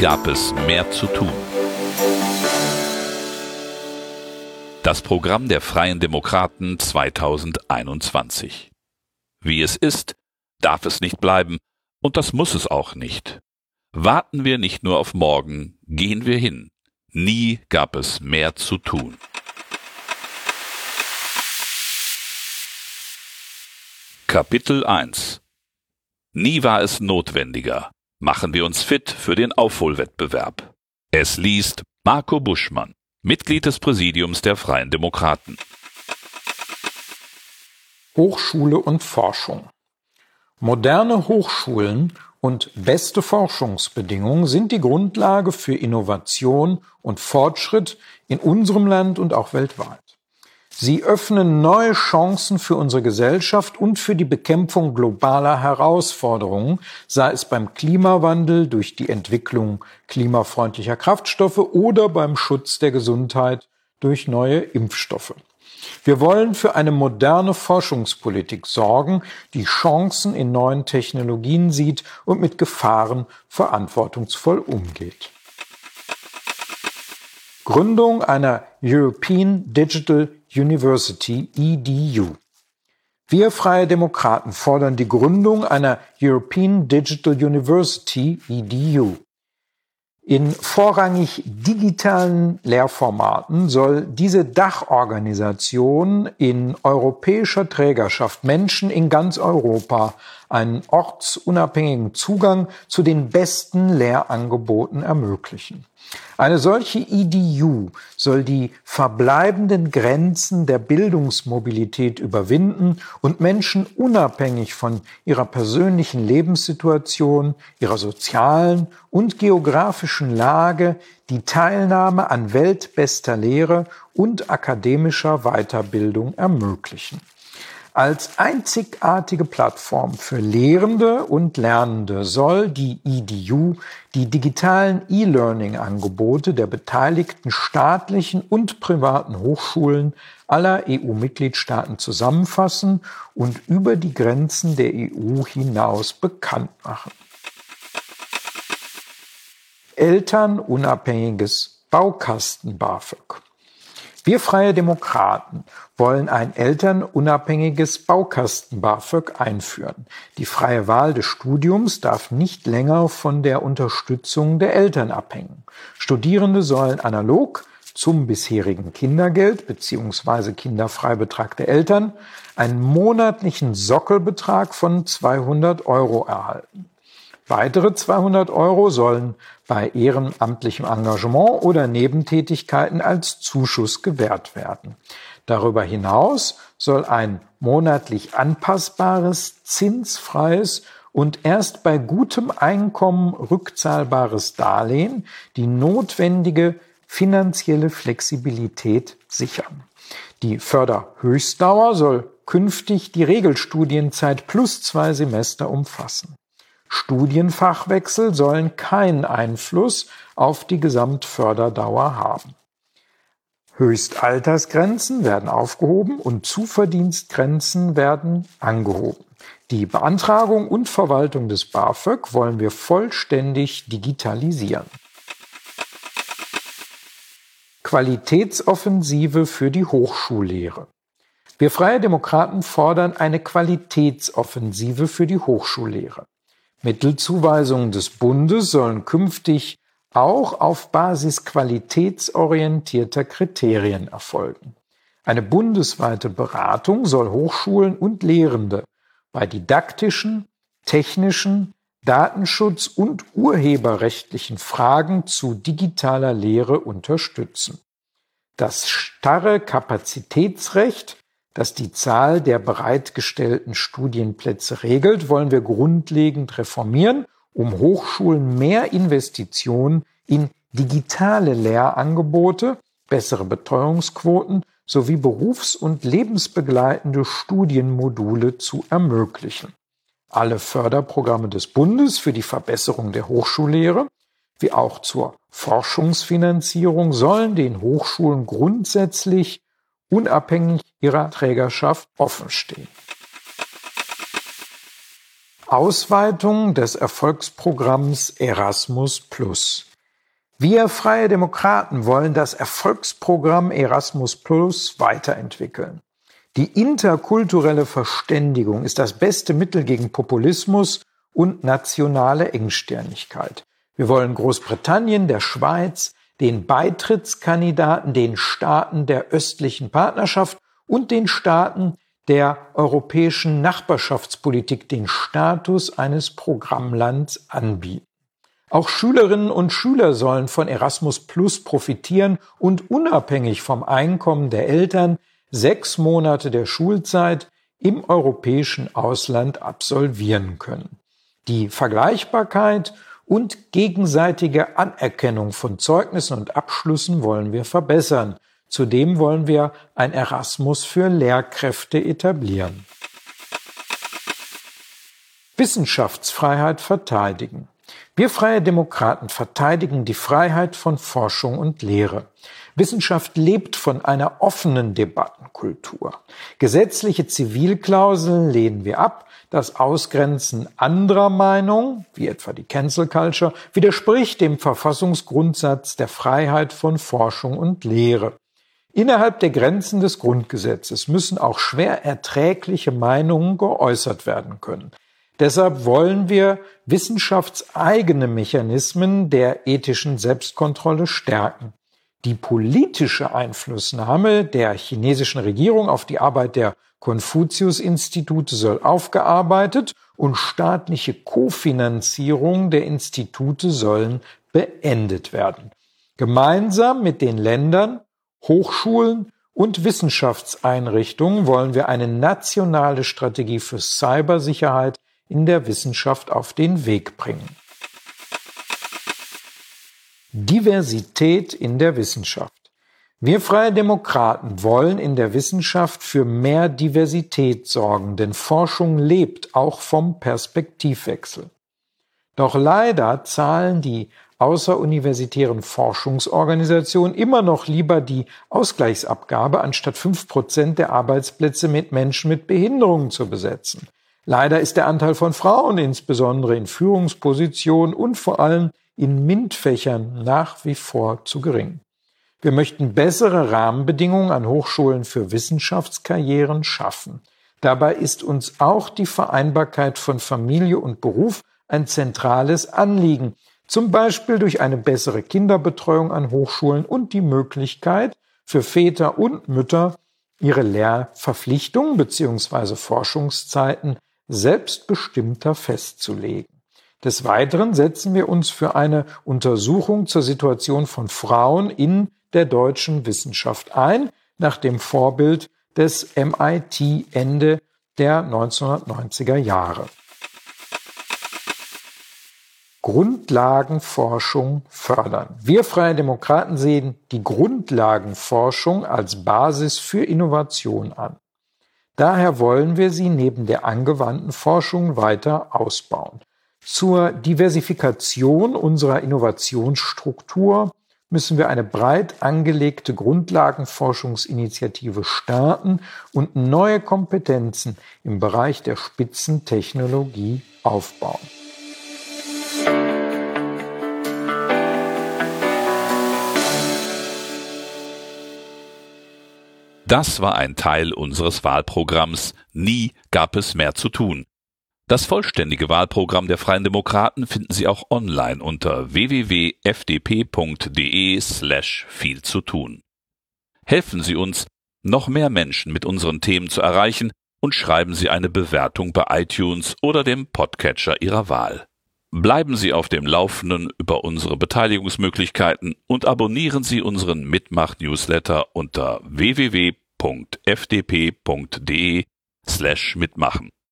Gab es mehr zu tun. Das Programm der Freien Demokraten 2021. Wie es ist, darf es nicht bleiben, und das muss es auch nicht. Warten wir nicht nur auf morgen, gehen wir hin. Nie gab es mehr zu tun. Kapitel 1 Nie war es notwendiger. Machen wir uns fit für den Aufholwettbewerb. Es liest Marco Buschmann, Mitglied des Präsidiums der Freien Demokraten. Hochschule und Forschung. Moderne Hochschulen und beste Forschungsbedingungen sind die Grundlage für Innovation und Fortschritt in unserem Land und auch weltweit. Sie öffnen neue Chancen für unsere Gesellschaft und für die Bekämpfung globaler Herausforderungen, sei es beim Klimawandel durch die Entwicklung klimafreundlicher Kraftstoffe oder beim Schutz der Gesundheit durch neue Impfstoffe. Wir wollen für eine moderne Forschungspolitik sorgen, die Chancen in neuen Technologien sieht und mit Gefahren verantwortungsvoll umgeht. Gründung einer European Digital University EDU. Wir Freie Demokraten fordern die Gründung einer European Digital University EDU. In vorrangig digitalen Lehrformaten soll diese Dachorganisation in europäischer Trägerschaft Menschen in ganz Europa einen ortsunabhängigen Zugang zu den besten Lehrangeboten ermöglichen. Eine solche EDU soll die verbleibenden Grenzen der Bildungsmobilität überwinden und Menschen unabhängig von ihrer persönlichen Lebenssituation, ihrer sozialen und geografischen Lage die Teilnahme an weltbester Lehre und akademischer Weiterbildung ermöglichen als einzigartige Plattform für Lehrende und Lernende soll die EDU die digitalen E-Learning-Angebote der beteiligten staatlichen und privaten Hochschulen aller EU-Mitgliedstaaten zusammenfassen und über die Grenzen der EU hinaus bekannt machen. Elternunabhängiges Baukasten BAföG. Wir Freie Demokraten wollen ein elternunabhängiges Baukasten-BAföG einführen. Die freie Wahl des Studiums darf nicht länger von der Unterstützung der Eltern abhängen. Studierende sollen analog zum bisherigen Kindergeld bzw. kinderfreibetrag der Eltern einen monatlichen Sockelbetrag von 200 Euro erhalten. Weitere 200 Euro sollen bei ehrenamtlichem Engagement oder Nebentätigkeiten als Zuschuss gewährt werden. Darüber hinaus soll ein monatlich anpassbares, zinsfreies und erst bei gutem Einkommen rückzahlbares Darlehen die notwendige finanzielle Flexibilität sichern. Die Förderhöchstdauer soll künftig die Regelstudienzeit plus zwei Semester umfassen. Studienfachwechsel sollen keinen Einfluss auf die Gesamtförderdauer haben. Höchstaltersgrenzen werden aufgehoben und Zuverdienstgrenzen werden angehoben. Die Beantragung und Verwaltung des BAföG wollen wir vollständig digitalisieren. Qualitätsoffensive für die Hochschullehre. Wir Freie Demokraten fordern eine Qualitätsoffensive für die Hochschullehre. Mittelzuweisungen des Bundes sollen künftig auch auf Basis qualitätsorientierter Kriterien erfolgen. Eine bundesweite Beratung soll Hochschulen und Lehrende bei didaktischen, technischen, Datenschutz und urheberrechtlichen Fragen zu digitaler Lehre unterstützen. Das starre Kapazitätsrecht das die Zahl der bereitgestellten Studienplätze regelt, wollen wir grundlegend reformieren, um Hochschulen mehr Investitionen in digitale Lehrangebote, bessere Betreuungsquoten sowie berufs- und lebensbegleitende Studienmodule zu ermöglichen. Alle Förderprogramme des Bundes für die Verbesserung der Hochschullehre wie auch zur Forschungsfinanzierung sollen den Hochschulen grundsätzlich unabhängig ihrer Trägerschaft offenstehen. Ausweitung des Erfolgsprogramms Erasmus Wir Freie Demokraten wollen das Erfolgsprogramm Erasmus Plus weiterentwickeln. Die interkulturelle Verständigung ist das beste Mittel gegen Populismus und nationale Engstirnigkeit. Wir wollen Großbritannien, der Schweiz, den Beitrittskandidaten, den Staaten der östlichen Partnerschaft und den Staaten der europäischen Nachbarschaftspolitik den Status eines Programmlands anbieten. Auch Schülerinnen und Schüler sollen von Erasmus Plus profitieren und unabhängig vom Einkommen der Eltern sechs Monate der Schulzeit im europäischen Ausland absolvieren können. Die Vergleichbarkeit und gegenseitige Anerkennung von Zeugnissen und Abschlüssen wollen wir verbessern. Zudem wollen wir ein Erasmus für Lehrkräfte etablieren. Wissenschaftsfreiheit verteidigen. Wir freie Demokraten verteidigen die Freiheit von Forschung und Lehre. Wissenschaft lebt von einer offenen Debattenkultur. Gesetzliche Zivilklauseln lehnen wir ab. Das Ausgrenzen anderer Meinung, wie etwa die Cancel Culture, widerspricht dem Verfassungsgrundsatz der Freiheit von Forschung und Lehre. Innerhalb der Grenzen des Grundgesetzes müssen auch schwer erträgliche Meinungen geäußert werden können. Deshalb wollen wir wissenschaftseigene Mechanismen der ethischen Selbstkontrolle stärken. Die politische Einflussnahme der chinesischen Regierung auf die Arbeit der Konfuzius-Institute soll aufgearbeitet und staatliche Kofinanzierung der Institute sollen beendet werden. Gemeinsam mit den Ländern, Hochschulen und Wissenschaftseinrichtungen wollen wir eine nationale Strategie für Cybersicherheit in der Wissenschaft auf den Weg bringen. Diversität in der Wissenschaft. Wir freie Demokraten wollen in der Wissenschaft für mehr Diversität sorgen, denn Forschung lebt auch vom Perspektivwechsel. Doch leider zahlen die außeruniversitären Forschungsorganisationen immer noch lieber die Ausgleichsabgabe, anstatt fünf Prozent der Arbeitsplätze mit Menschen mit Behinderungen zu besetzen. Leider ist der Anteil von Frauen, insbesondere in Führungspositionen und vor allem in MINT-Fächern nach wie vor zu gering. Wir möchten bessere Rahmenbedingungen an Hochschulen für Wissenschaftskarrieren schaffen. Dabei ist uns auch die Vereinbarkeit von Familie und Beruf ein zentrales Anliegen, zum Beispiel durch eine bessere Kinderbetreuung an Hochschulen und die Möglichkeit für Väter und Mütter, ihre Lehrverpflichtungen bzw. Forschungszeiten selbstbestimmter festzulegen. Des Weiteren setzen wir uns für eine Untersuchung zur Situation von Frauen in der deutschen Wissenschaft ein, nach dem Vorbild des MIT Ende der 1990er Jahre. Grundlagenforschung fördern. Wir Freie Demokraten sehen die Grundlagenforschung als Basis für Innovation an. Daher wollen wir sie neben der angewandten Forschung weiter ausbauen. Zur Diversifikation unserer Innovationsstruktur müssen wir eine breit angelegte Grundlagenforschungsinitiative starten und neue Kompetenzen im Bereich der Spitzentechnologie aufbauen. Das war ein Teil unseres Wahlprogramms Nie gab es mehr zu tun. Das vollständige Wahlprogramm der Freien Demokraten finden Sie auch online unter www.fdp.de slash viel zu tun. Helfen Sie uns, noch mehr Menschen mit unseren Themen zu erreichen und schreiben Sie eine Bewertung bei iTunes oder dem Podcatcher Ihrer Wahl. Bleiben Sie auf dem Laufenden über unsere Beteiligungsmöglichkeiten und abonnieren Sie unseren Mitmach-Newsletter unter www.fdp.de slash mitmachen.